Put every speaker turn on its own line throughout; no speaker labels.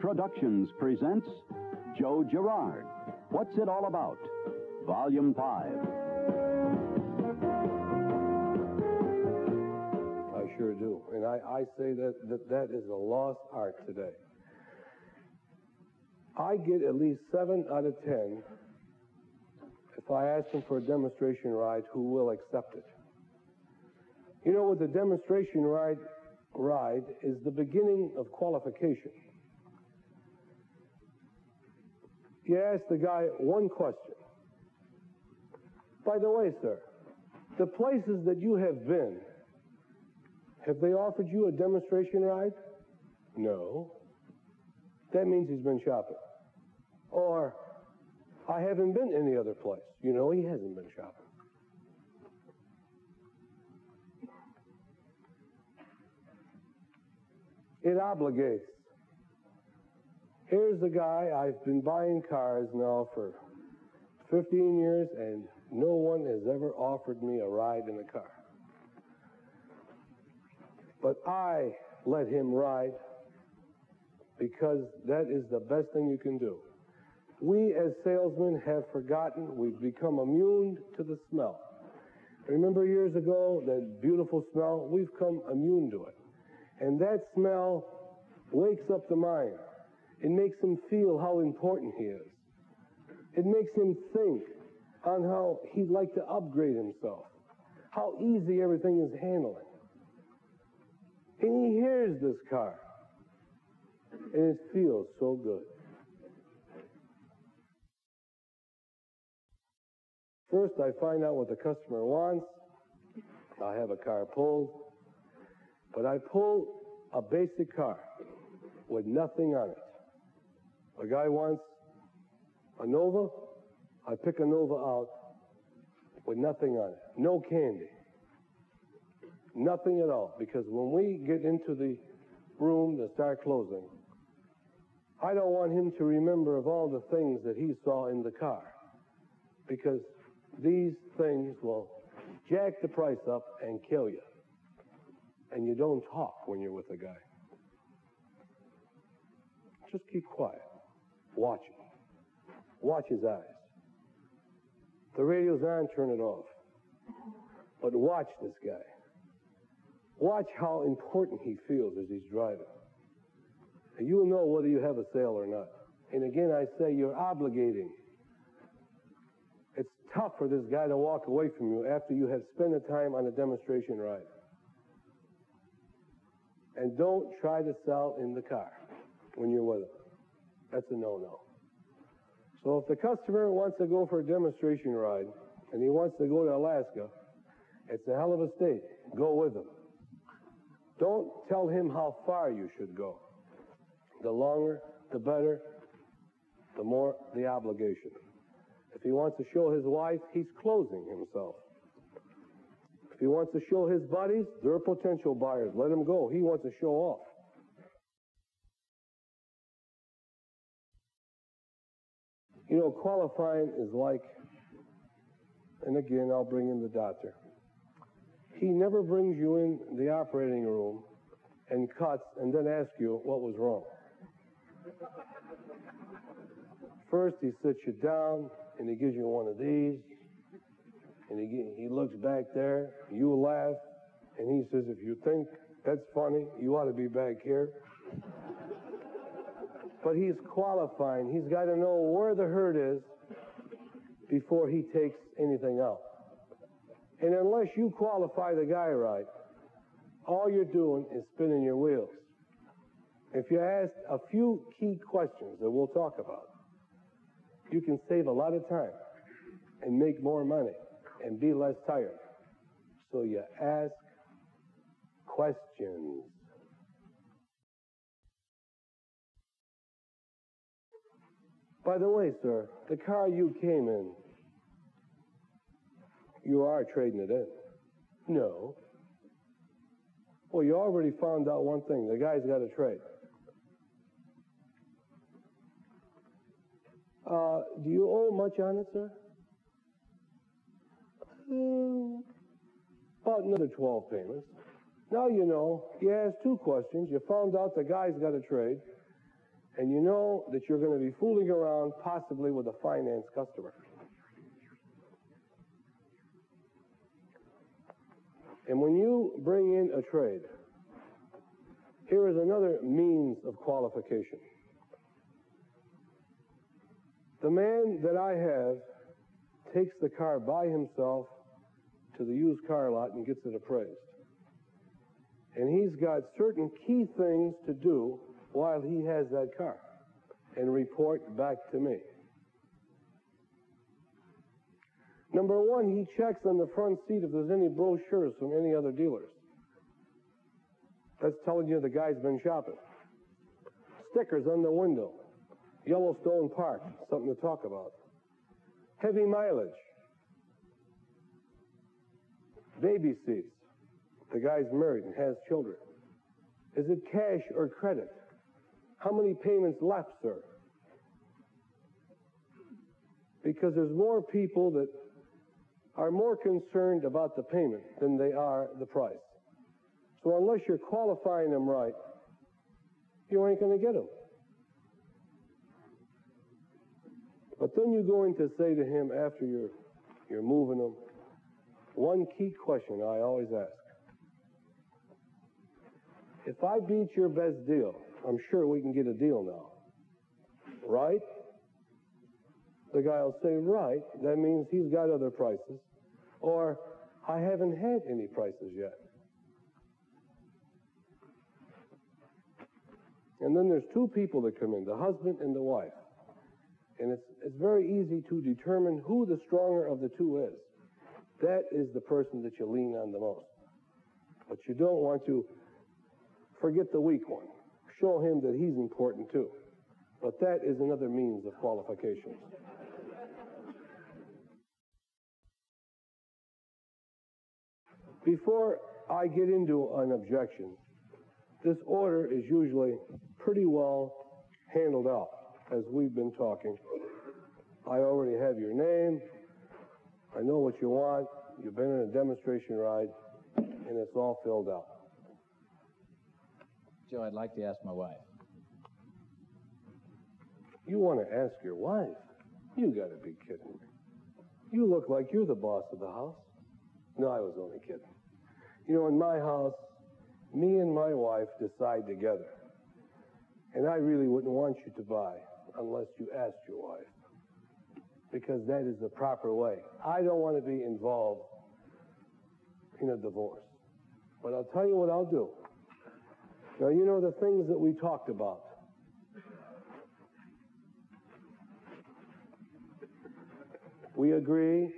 Productions presents Joe Girard. What's it all about? Volume 5.
I sure do. And I, I say that, that that is a lost art today. I get at least seven out of ten if I ask them for a demonstration ride who will accept it. You know, with the demonstration ride, ride is the beginning of qualification. You ask the guy one question. By the way, sir, the places that you have been, have they offered you a demonstration ride? No. That means he's been shopping. Or, I haven't been any other place. You know, he hasn't been shopping. It obligates. Here's the guy, I've been buying cars now for 15 years, and no one has ever offered me a ride in a car. But I let him ride because that is the best thing you can do. We as salesmen have forgotten, we've become immune to the smell. Remember years ago, that beautiful smell? We've come immune to it. And that smell wakes up the mind. It makes him feel how important he is. It makes him think on how he'd like to upgrade himself, how easy everything is handling. And he hears this car, and it feels so good. First, I find out what the customer wants. I have a car pulled, but I pull a basic car with nothing on it. A guy wants a Nova, I pick a Nova out with nothing on it, no candy, nothing at all. Because when we get into the room to start closing, I don't want him to remember of all the things that he saw in the car. Because these things will jack the price up and kill you. And you don't talk when you're with a guy. Just keep quiet. Watch him. Watch his eyes. The radio's on, turn it off. But watch this guy. Watch how important he feels as he's driving. And you'll know whether you have a sale or not. And again, I say you're obligating. It's tough for this guy to walk away from you after you have spent the time on a demonstration ride. And don't try to sell in the car when you're with him. That's a no-no. So if the customer wants to go for a demonstration ride and he wants to go to Alaska, it's a hell of a state. Go with him. Don't tell him how far you should go. The longer, the better, the more the obligation. If he wants to show his wife, he's closing himself. If he wants to show his buddies, they're potential buyers. Let him go. He wants to show off. Qualifying is like, and again, I'll bring in the doctor. He never brings you in the operating room and cuts and then asks you what was wrong. First, he sits you down and he gives you one of these, and he, he looks back there, you laugh, and he says, If you think that's funny, you ought to be back here. But he's qualifying. He's got to know where the hurt is before he takes anything out. And unless you qualify the guy right, all you're doing is spinning your wheels. If you ask a few key questions that we'll talk about, you can save a lot of time and make more money and be less tired. So you ask questions. By the way, sir, the car you came in, you are trading it in. No. Well, you already found out one thing. The guy's got a trade. Uh, do you owe much on it, sir? About another 12 payments. Now you know, you asked two questions. You found out the guy's got a trade. And you know that you're going to be fooling around possibly with a finance customer. And when you bring in a trade, here is another means of qualification. The man that I have takes the car by himself to the used car lot and gets it appraised. And he's got certain key things to do while he has that car and report back to me. Number one, he checks on the front seat if there's any brochures from any other dealers. That's telling you the guy's been shopping. Stickers on the window. Yellowstone Park, something to talk about. Heavy mileage. Baby seats. The guy's married and has children. Is it cash or credit? How many payments left, sir? Because there's more people that are more concerned about the payment than they are the price. So unless you're qualifying them right, you ain't going to get them. But then you're going to say to him after you're, you're moving them, one key question I always ask. If I beat your best deal, I'm sure we can get a deal now. Right? The guy will say, right. That means he's got other prices. Or, I haven't had any prices yet. And then there's two people that come in, the husband and the wife. And it's, it's very easy to determine who the stronger of the two is. That is the person that you lean on the most. But you don't want to forget the weak one. Show him that he's important too. But that is another means of qualifications. Before I get into an objection, this order is usually pretty well handled out as we've been talking. I already have your name. I know what you want. You've been in a demonstration ride, and it's all filled out.
Joe, I'd like to ask my wife.
You want to ask your wife? You got to be kidding me. You look like you're the boss of the house. No, I was only kidding. You know, in my house, me and my wife decide together. And I really wouldn't want you to buy unless you asked your wife. Because that is the proper way. I don't want to be involved in a divorce. But I'll tell you what I'll do. Now, you know the things that we talked about. We agree,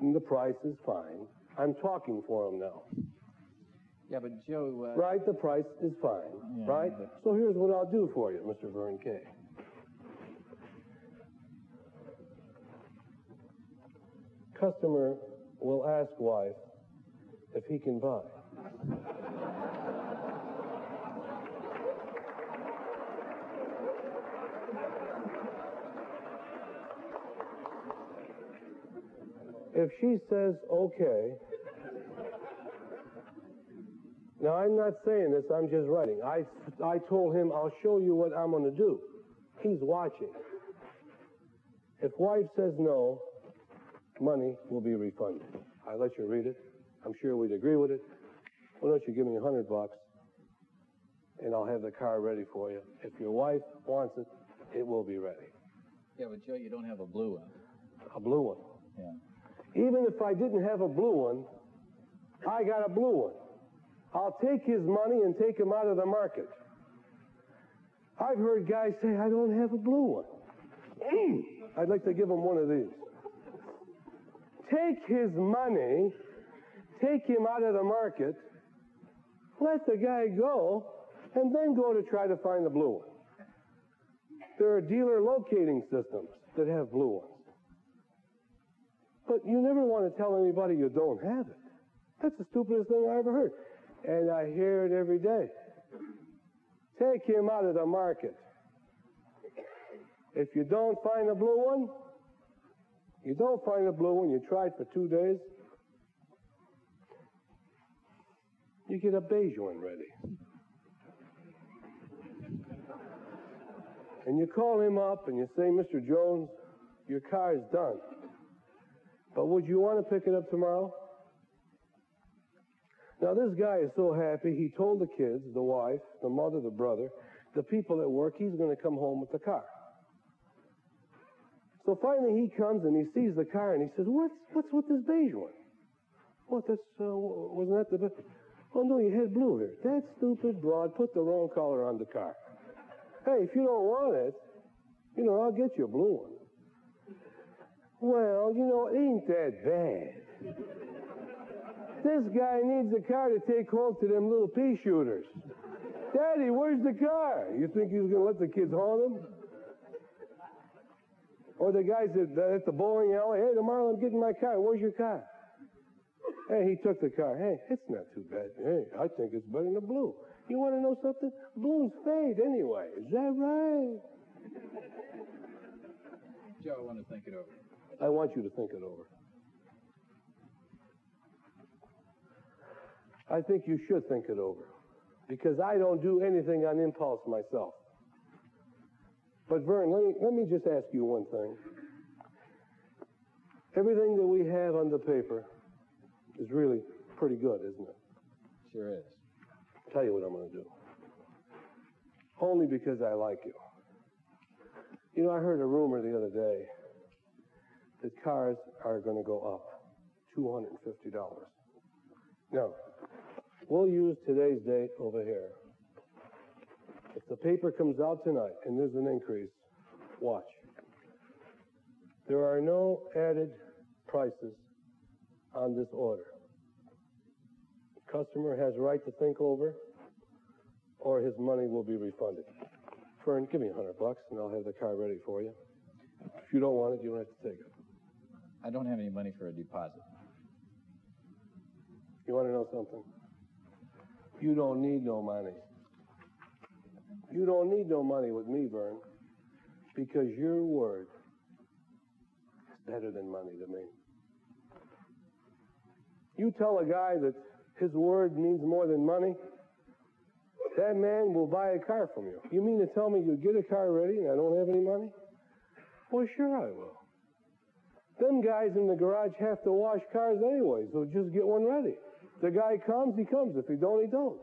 and the price is fine. I'm talking for him now.
Yeah, but Joe. Uh,
Right, the price is fine.
Yeah,
right?
but-
So here's what I'll do for you, Mr. Vern Kay. Customer will ask wife if he can buy. If she says okay, now I'm not saying this, I'm just writing. I, I told him I'll show you what I'm going to do. He's watching. If wife says no, money will be refunded. I let you read it. I'm sure we'd agree with it. Why don't you give me a hundred bucks and I'll have the car ready for you. If your wife wants it, it will be ready.
Yeah, but Joe, you don't have a blue one.
A blue one.
Yeah.
Even if I didn't have a blue one, I got a blue one. I'll take his money and take him out of the market. I've heard guys say, I don't have a blue one. Mm. I'd like to give him one of these. Take his money, take him out of the market, let the guy go, and then go to try to find the blue one. There are dealer locating systems that have blue ones. But you never want to tell anybody you don't have it. That's the stupidest thing I ever heard. And I hear it every day. Take him out of the market. If you don't find a blue one, you don't find a blue one, you tried for two days, you get a beige one ready. and you call him up and you say, Mr. Jones, your car is done. But would you want to pick it up tomorrow? Now, this guy is so happy, he told the kids, the wife, the mother, the brother, the people at work, he's going to come home with the car. So finally he comes and he sees the car and he says, what's, what's with this beige one? What, that's, uh, wasn't that the, oh no, you had blue here. That stupid broad put the wrong color on the car. Hey, if you don't want it, you know, I'll get you a blue one. Well, you know, it ain't that bad. This guy needs a car to take home to them little pea shooters. Daddy, where's the car? You think he's going to let the kids haunt him? Or the guys at, at the bowling alley, hey, tomorrow I'm getting my car. Where's your car? Hey, he took the car. Hey, it's not too bad. Hey, I think it's better than the blue. You want to know something? Blues fade anyway. Is that right?
Joe, I want to think it over.
I want you to think it over. I think you should think it over because I don't do anything on impulse myself. But Vern, let me, let me just ask you one thing. Everything that we have on the paper is really pretty good, isn't it?
Sure is.
I'll tell you what I'm going to do. Only because I like you. You know, I heard a rumor the other day that cars are going to go up $250. Now, we'll use today's date over here. If the paper comes out tonight and there's an increase, watch. There are no added prices on this order. The customer has right to think over or his money will be refunded. Vern, give me a hundred bucks and I'll have the car ready for you. If you don't want it, you don't have to take it.
I don't have any money for a deposit.
You want to know something? You don't need no money. You don't need no money with me, Vern, because your word is better than money to me. You tell a guy that his word means more than money, that man will buy a car from you. You mean to tell me you get a car ready and I don't have any money? Well, sure I will. Them guys in the garage have to wash cars anyway, so just get one ready. The guy comes, he comes. If he don't, he don't.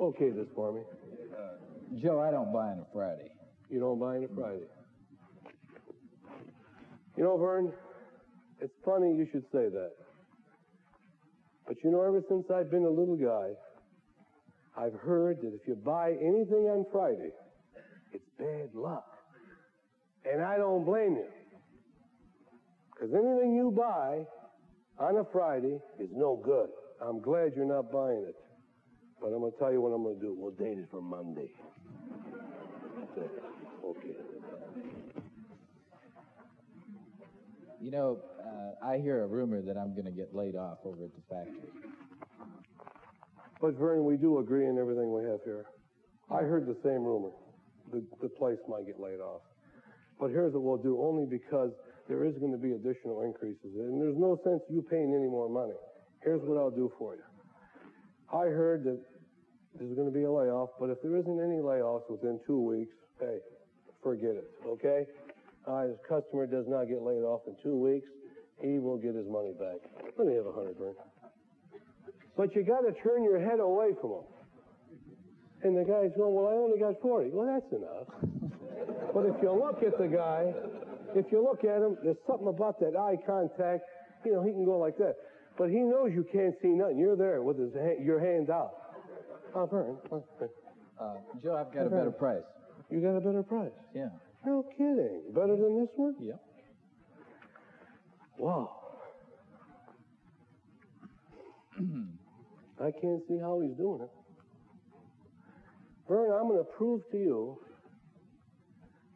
Okay, this for me.
Joe, I don't buy on a Friday.
You don't buy on a Friday. You know, Vern, it's funny you should say that. But you know, ever since I've been a little guy, I've heard that if you buy anything on Friday, it's bad luck. And I don't blame you. Because anything you buy on a Friday is no good. I'm glad you're not buying it. But I'm going to tell you what I'm going to do. We'll date it for Monday. Okay.
You know, uh, I hear a rumor that I'm going to get laid off over at the factory.
But Vern, we do agree on everything we have here. I heard the same rumor. The, the place might get laid off. But here's what we'll do, only because there is going to be additional increases. And there's no sense you paying any more money. Here's what I'll do for you. I heard that there's going to be a layoff, but if there isn't any layoffs within two weeks, hey, forget it, okay? Uh, his customer does not get laid off in two weeks, he will get his money back. Let me have a hundred, Vern. But you got to turn your head away from him. And the guy's going, well, I only got 40. Well, that's enough. but if you look at the guy, if you look at him, there's something about that eye contact. You know, he can go like that. But he knows you can't see nothing. You're there with his hand, your hand out. Oh, Vern.
Uh, Joe, I've got a better price.
You got a better price.
Yeah.
No kidding. Better than this one?
Yep.
Wow. I can't see how he's doing it. Vern, I'm going to prove to you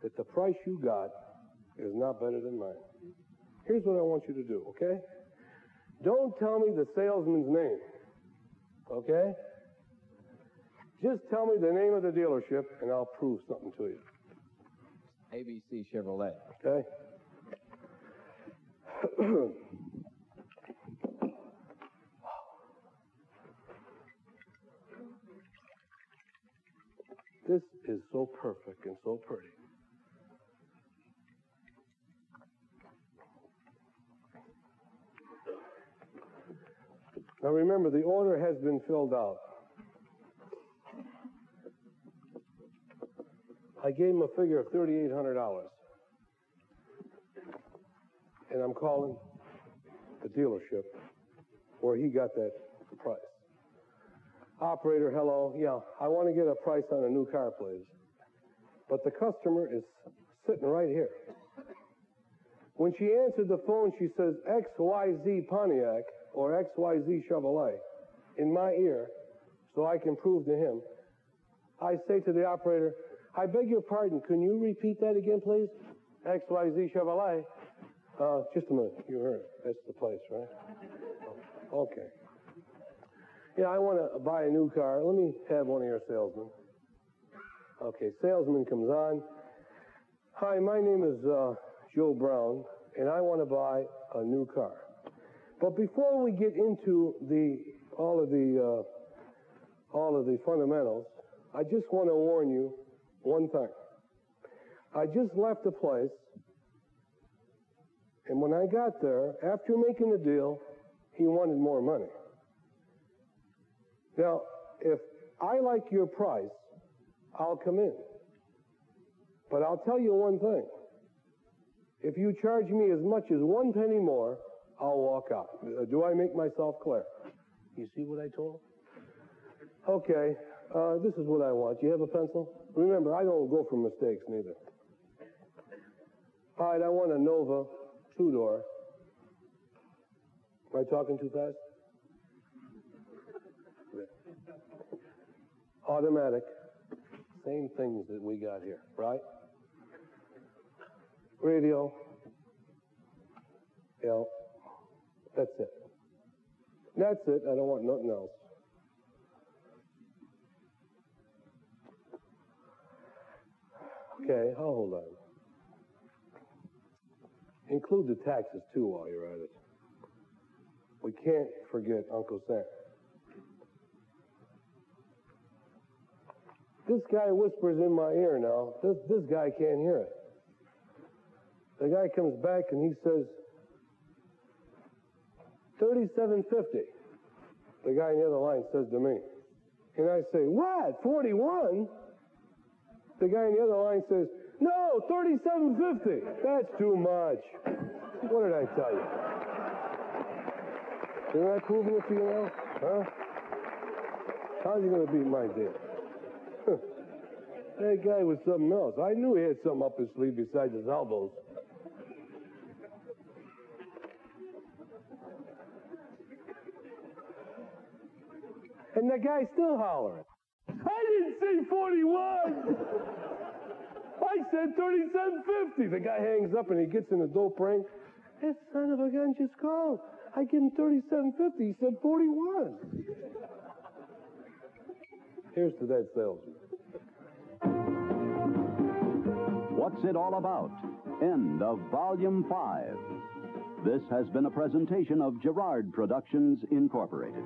that the price you got is not better than mine. Here's what I want you to do, okay? Don't tell me the salesman's name, okay? Just tell me the name of the dealership and I'll prove something to you,
ABC Chevrolet.
okay? so perfect and so pretty. Now remember, the order has been filled out. I gave him a figure of $3,800. And I'm calling the dealership where he got that price. Operator, hello. Yeah, I want to get a price on a new car, please. But the customer is sitting right here. When she answered the phone, she says XYZ Pontiac or XYZ Chevrolet in my ear so I can prove to him. I say to the operator, I beg your pardon, can you repeat that again, please? XYZ Chevrolet. Uh, just a minute. You heard. That's the place, right? Okay. Yeah, I want to buy a new car. Let me have one of your salesmen. Okay, salesman comes on. Hi, my name is uh, Joe Brown, and I want to buy a new car. But before we get into the all of the uh, all of the fundamentals, I just want to warn you one thing. I just left the place, and when I got there, after making the deal, he wanted more money. Now, if I like your price, I'll come in. But I'll tell you one thing. If you charge me as much as one penny more, I'll walk out. Uh, do I make myself clear? You see what I told him? Okay, uh, this is what I want. You have a pencil? Remember, I don't go for mistakes neither. All right, I want a Nova two door. Am I talking too fast? Automatic. Same things that we got here, right? Radio. Yeah. That's it. That's it. I don't want nothing else. Okay, I'll hold on. Include the taxes too while you're at it. We can't forget Uncle Sam. This guy whispers in my ear now. This, this guy can't hear it. The guy comes back and he says, 3750. The guy on the other line says to me. And I say, what? 41? The guy on the other line says, no, 3750. That's too much. What did I tell you? Isn't that proving it to you now? Huh? How's he going to beat my deal? That guy was something else. I knew he had something up his sleeve besides his elbows. And the guy's still hollering. I didn't say 41. I said 3750. The guy hangs up and he gets in the dope ring. Son of a gun just called. I give him 3750. He said 41. Here's to that salesman.
What's it all about? End of Volume 5. This has been a presentation of Girard Productions, Incorporated.